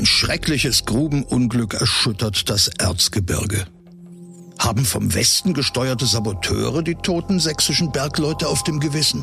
Ein schreckliches Grubenunglück erschüttert das Erzgebirge. Haben vom Westen gesteuerte Saboteure die toten sächsischen Bergleute auf dem Gewissen?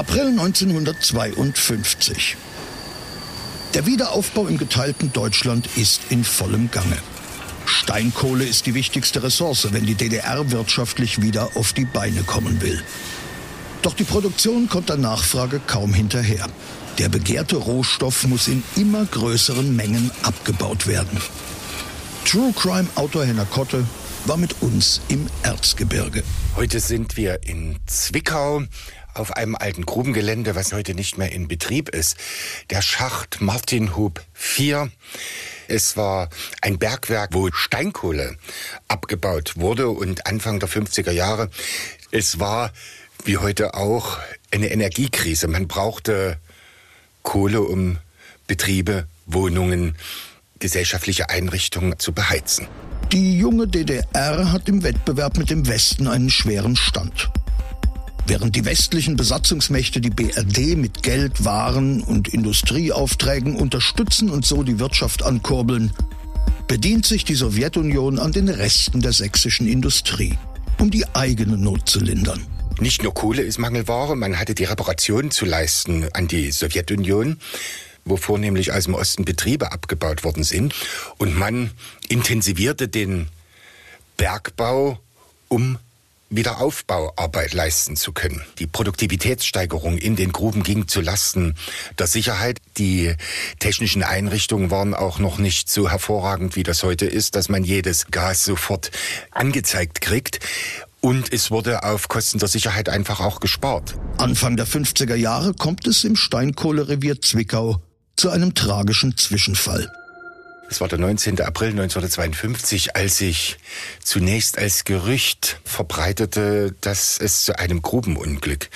April 1952. Der Wiederaufbau im geteilten Deutschland ist in vollem Gange. Steinkohle ist die wichtigste Ressource, wenn die DDR wirtschaftlich wieder auf die Beine kommen will. Doch die Produktion kommt der Nachfrage kaum hinterher. Der begehrte Rohstoff muss in immer größeren Mengen abgebaut werden. True Crime Autor Henner Kotte war mit uns im Erzgebirge. Heute sind wir in Zwickau auf einem alten Grubengelände, was heute nicht mehr in Betrieb ist. Der Schacht Martinhub 4. Es war ein Bergwerk, wo Steinkohle abgebaut wurde und Anfang der 50er Jahre. Es war wie heute auch eine Energiekrise. Man brauchte Kohle, um Betriebe, Wohnungen, gesellschaftliche Einrichtungen zu beheizen. Die junge DDR hat im Wettbewerb mit dem Westen einen schweren Stand. Während die westlichen Besatzungsmächte die BRD mit Geld, Waren und Industrieaufträgen unterstützen und so die Wirtschaft ankurbeln, bedient sich die Sowjetunion an den Resten der sächsischen Industrie, um die eigene Not zu lindern. Nicht nur Kohle ist Mangelware, man hatte die Reparation zu leisten an die Sowjetunion wo vornehmlich aus dem Osten Betriebe abgebaut worden sind. Und man intensivierte den Bergbau, um Wiederaufbauarbeit leisten zu können. Die Produktivitätssteigerung in den Gruben ging zu Lasten der Sicherheit. Die technischen Einrichtungen waren auch noch nicht so hervorragend, wie das heute ist, dass man jedes Gas sofort angezeigt kriegt. Und es wurde auf Kosten der Sicherheit einfach auch gespart. Anfang der 50er Jahre kommt es im Steinkohlerevier Zwickau zu einem tragischen Zwischenfall. Es war der 19. April 1952, als sich zunächst als Gerücht verbreitete, dass es zu einem Grubenunglück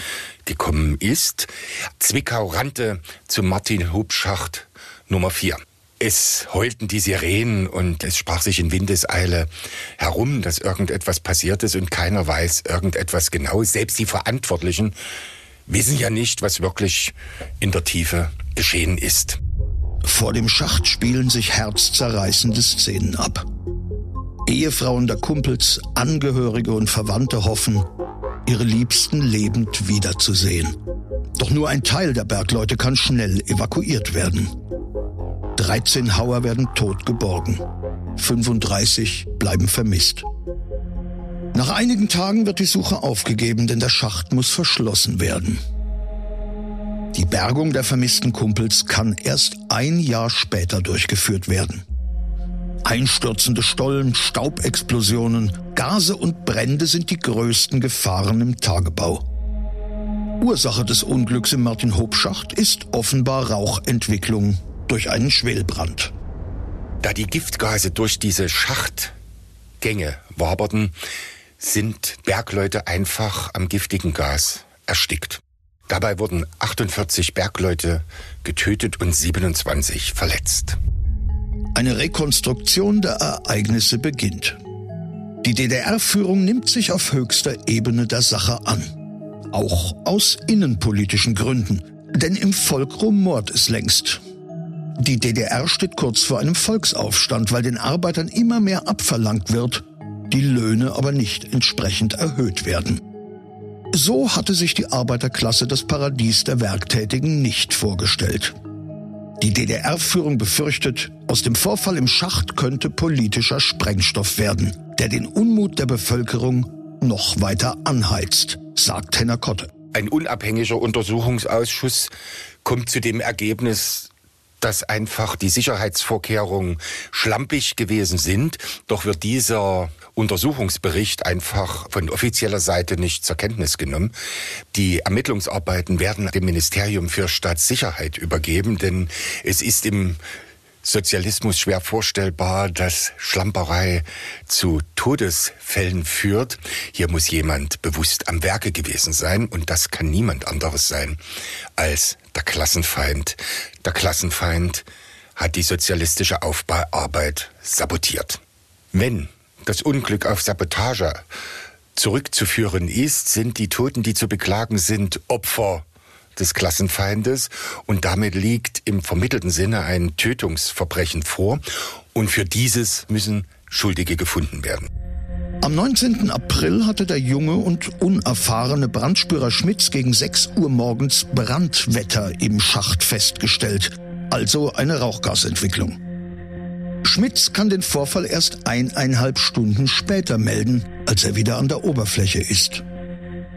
gekommen ist. Zwickau rannte zum Martin-Hub-Schacht Nummer 4. Es heulten die Sirenen und es sprach sich in Windeseile herum, dass irgendetwas passiert ist und keiner weiß irgendetwas genau. Selbst die Verantwortlichen wissen ja nicht, was wirklich in der Tiefe geschehen ist. Vor dem Schacht spielen sich herzzerreißende Szenen ab. Ehefrauen der Kumpels, Angehörige und Verwandte hoffen, ihre Liebsten lebend wiederzusehen. Doch nur ein Teil der Bergleute kann schnell evakuiert werden. 13 Hauer werden tot geborgen. 35 bleiben vermisst. Nach einigen Tagen wird die Suche aufgegeben, denn der Schacht muss verschlossen werden. Die Bergung der vermissten Kumpels kann erst ein Jahr später durchgeführt werden. Einstürzende Stollen, Staubexplosionen, Gase und Brände sind die größten Gefahren im Tagebau. Ursache des Unglücks im Martin-Hob-Schacht ist offenbar Rauchentwicklung durch einen Schwelbrand. Da die Giftgase durch diese Schachtgänge waberten, sind Bergleute einfach am giftigen Gas erstickt. Dabei wurden 48 Bergleute getötet und 27 verletzt. Eine Rekonstruktion der Ereignisse beginnt. Die DDR-Führung nimmt sich auf höchster Ebene der Sache an. Auch aus innenpolitischen Gründen. Denn im Volk rumort es längst. Die DDR steht kurz vor einem Volksaufstand, weil den Arbeitern immer mehr abverlangt wird, die Löhne aber nicht entsprechend erhöht werden. So hatte sich die Arbeiterklasse das Paradies der Werktätigen nicht vorgestellt. Die DDR-Führung befürchtet, aus dem Vorfall im Schacht könnte politischer Sprengstoff werden, der den Unmut der Bevölkerung noch weiter anheizt, sagt Henner Kotte. Ein unabhängiger Untersuchungsausschuss kommt zu dem Ergebnis, dass einfach die Sicherheitsvorkehrungen schlampig gewesen sind. Doch wird dieser Untersuchungsbericht einfach von offizieller Seite nicht zur Kenntnis genommen. Die Ermittlungsarbeiten werden dem Ministerium für Staatssicherheit übergeben, denn es ist im Sozialismus schwer vorstellbar, dass Schlamperei zu Todesfällen führt. Hier muss jemand bewusst am Werke gewesen sein und das kann niemand anderes sein als der Klassenfeind. Der Klassenfeind hat die sozialistische Aufbauarbeit sabotiert. Wenn das Unglück auf Sabotage zurückzuführen ist, sind die Toten, die zu beklagen sind, Opfer des Klassenfeindes und damit liegt im vermittelten Sinne ein Tötungsverbrechen vor und für dieses müssen Schuldige gefunden werden. Am 19. April hatte der junge und unerfahrene Brandspürer Schmitz gegen 6 Uhr morgens Brandwetter im Schacht festgestellt, also eine Rauchgasentwicklung. Schmitz kann den Vorfall erst eineinhalb Stunden später melden, als er wieder an der Oberfläche ist.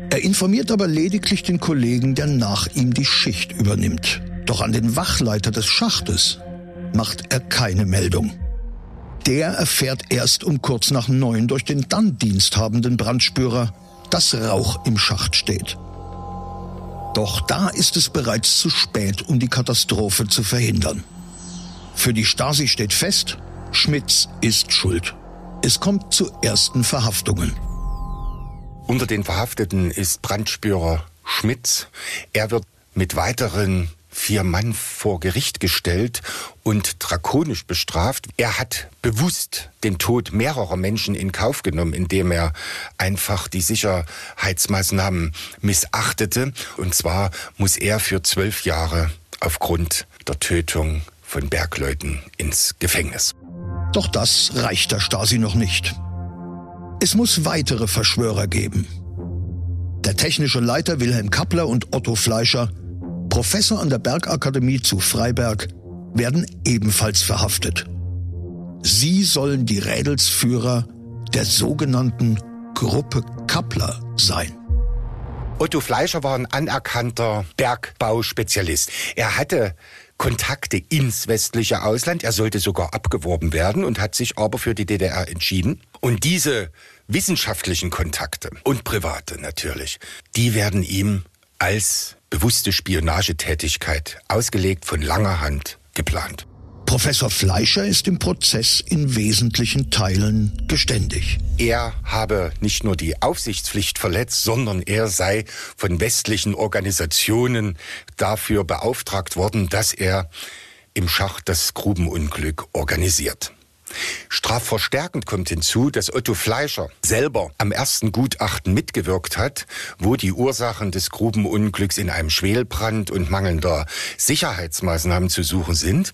Er informiert aber lediglich den Kollegen, der nach ihm die Schicht übernimmt. Doch an den Wachleiter des Schachtes macht er keine Meldung. Der erfährt erst um kurz nach neun durch den dann diensthabenden Brandspürer, dass Rauch im Schacht steht. Doch da ist es bereits zu spät, um die Katastrophe zu verhindern. Für die Stasi steht fest, Schmitz ist schuld. Es kommt zu ersten Verhaftungen. Unter den Verhafteten ist Brandspürer Schmitz. Er wird mit weiteren vier Mann vor Gericht gestellt und drakonisch bestraft. Er hat bewusst den Tod mehrerer Menschen in Kauf genommen, indem er einfach die Sicherheitsmaßnahmen missachtete. Und zwar muss er für zwölf Jahre aufgrund der Tötung von Bergleuten ins Gefängnis. Doch das reicht der Stasi noch nicht. Es muss weitere Verschwörer geben. Der technische Leiter Wilhelm Kappler und Otto Fleischer, Professor an der Bergakademie zu Freiberg, werden ebenfalls verhaftet. Sie sollen die Rädelsführer der sogenannten Gruppe Kappler sein. Otto Fleischer war ein anerkannter Bergbauspezialist. Er hatte Kontakte ins westliche Ausland. Er sollte sogar abgeworben werden und hat sich aber für die DDR entschieden. Und diese wissenschaftlichen Kontakte und private natürlich, die werden ihm als bewusste Spionagetätigkeit ausgelegt von langer Hand geplant. Professor Fleischer ist im Prozess in wesentlichen Teilen geständig. Er habe nicht nur die Aufsichtspflicht verletzt, sondern er sei von westlichen Organisationen dafür beauftragt worden, dass er im Schacht das Grubenunglück organisiert. Strafverstärkend kommt hinzu, dass Otto Fleischer selber am ersten Gutachten mitgewirkt hat, wo die Ursachen des Grubenunglücks in einem Schwelbrand und mangelnder Sicherheitsmaßnahmen zu suchen sind.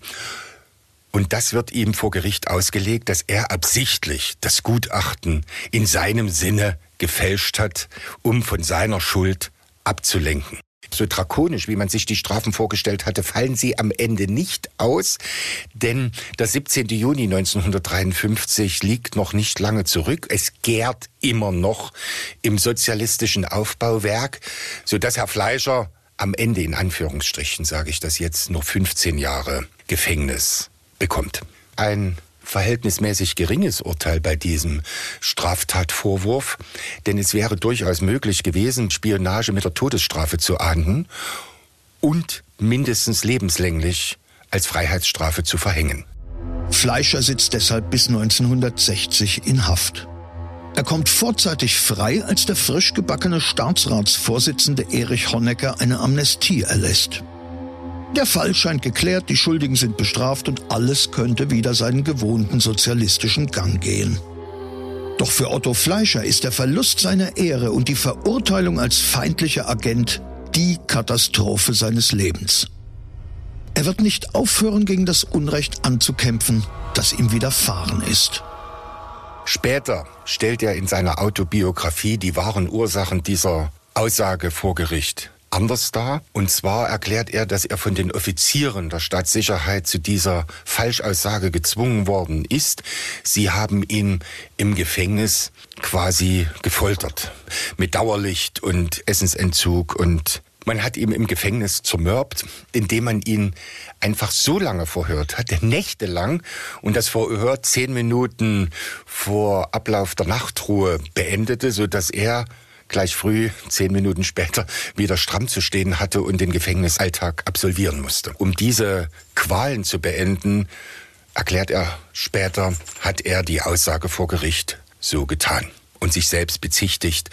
Und das wird ihm vor Gericht ausgelegt, dass er absichtlich das Gutachten in seinem Sinne gefälscht hat, um von seiner Schuld abzulenken. So drakonisch, wie man sich die Strafen vorgestellt hatte, fallen sie am Ende nicht aus, denn der 17. Juni 1953 liegt noch nicht lange zurück. Es gärt immer noch im sozialistischen Aufbauwerk, so dass Herr Fleischer am Ende in Anführungsstrichen, sage ich das jetzt, nur 15 Jahre Gefängnis bekommt. Ein verhältnismäßig geringes Urteil bei diesem Straftatvorwurf, denn es wäre durchaus möglich gewesen, Spionage mit der Todesstrafe zu ahnden und mindestens lebenslänglich als Freiheitsstrafe zu verhängen. Fleischer sitzt deshalb bis 1960 in Haft. Er kommt vorzeitig frei, als der frisch gebackene Staatsratsvorsitzende Erich Honecker eine Amnestie erlässt. Der Fall scheint geklärt, die Schuldigen sind bestraft und alles könnte wieder seinen gewohnten sozialistischen Gang gehen. Doch für Otto Fleischer ist der Verlust seiner Ehre und die Verurteilung als feindlicher Agent die Katastrophe seines Lebens. Er wird nicht aufhören, gegen das Unrecht anzukämpfen, das ihm widerfahren ist. Später stellt er in seiner Autobiografie die wahren Ursachen dieser Aussage vor Gericht anders dar. Und zwar erklärt er, dass er von den Offizieren der Staatssicherheit zu dieser Falschaussage gezwungen worden ist. Sie haben ihn im Gefängnis quasi gefoltert. Mit Dauerlicht und Essensentzug und Man hat ihn im Gefängnis zermürbt, indem man ihn einfach so lange verhört hat, nächtelang, und das Verhör zehn Minuten vor Ablauf der Nachtruhe beendete, so dass er gleich früh, zehn Minuten später, wieder stramm zu stehen hatte und den Gefängnisalltag absolvieren musste. Um diese Qualen zu beenden, erklärt er später, hat er die Aussage vor Gericht so getan und sich selbst bezichtigt,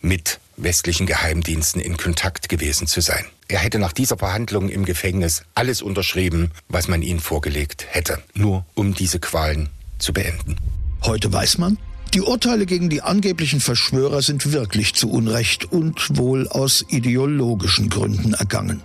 mit westlichen Geheimdiensten in Kontakt gewesen zu sein. Er hätte nach dieser Verhandlung im Gefängnis alles unterschrieben, was man ihm vorgelegt hätte, nur um diese Qualen zu beenden. Heute weiß man, die Urteile gegen die angeblichen Verschwörer sind wirklich zu Unrecht und wohl aus ideologischen Gründen ergangen.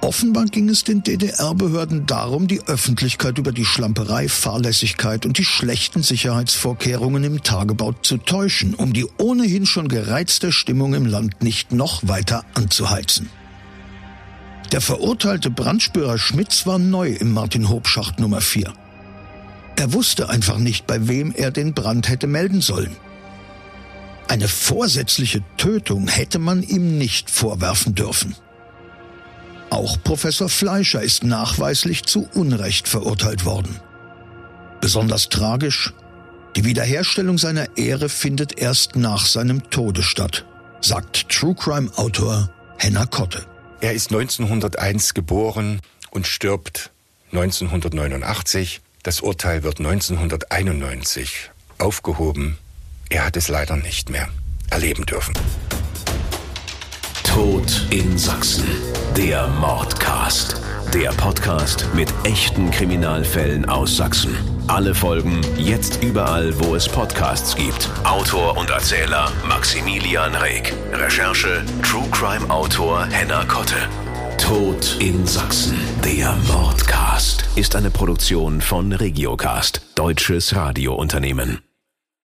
Offenbar ging es den DDR-Behörden darum, die Öffentlichkeit über die Schlamperei, Fahrlässigkeit und die schlechten Sicherheitsvorkehrungen im Tagebau zu täuschen, um die ohnehin schon gereizte Stimmung im Land nicht noch weiter anzuheizen. Der verurteilte Brandspürer Schmitz war neu im Martin-Hob-Schacht Nummer 4. Er wusste einfach nicht, bei wem er den Brand hätte melden sollen. Eine vorsätzliche Tötung hätte man ihm nicht vorwerfen dürfen. Auch Professor Fleischer ist nachweislich zu Unrecht verurteilt worden. Besonders tragisch, die Wiederherstellung seiner Ehre findet erst nach seinem Tode statt, sagt True Crime Autor Henna Kotte. Er ist 1901 geboren und stirbt 1989 das Urteil wird 1991 aufgehoben. Er hat es leider nicht mehr erleben dürfen. Tod in Sachsen. Der Mordcast. Der Podcast mit echten Kriminalfällen aus Sachsen. Alle Folgen jetzt überall, wo es Podcasts gibt. Autor und Erzähler Maximilian Reg. Recherche True Crime Autor Henna Kotte. Tod in Sachsen. Der Mordcast ist eine Produktion von Regiocast, deutsches Radiounternehmen.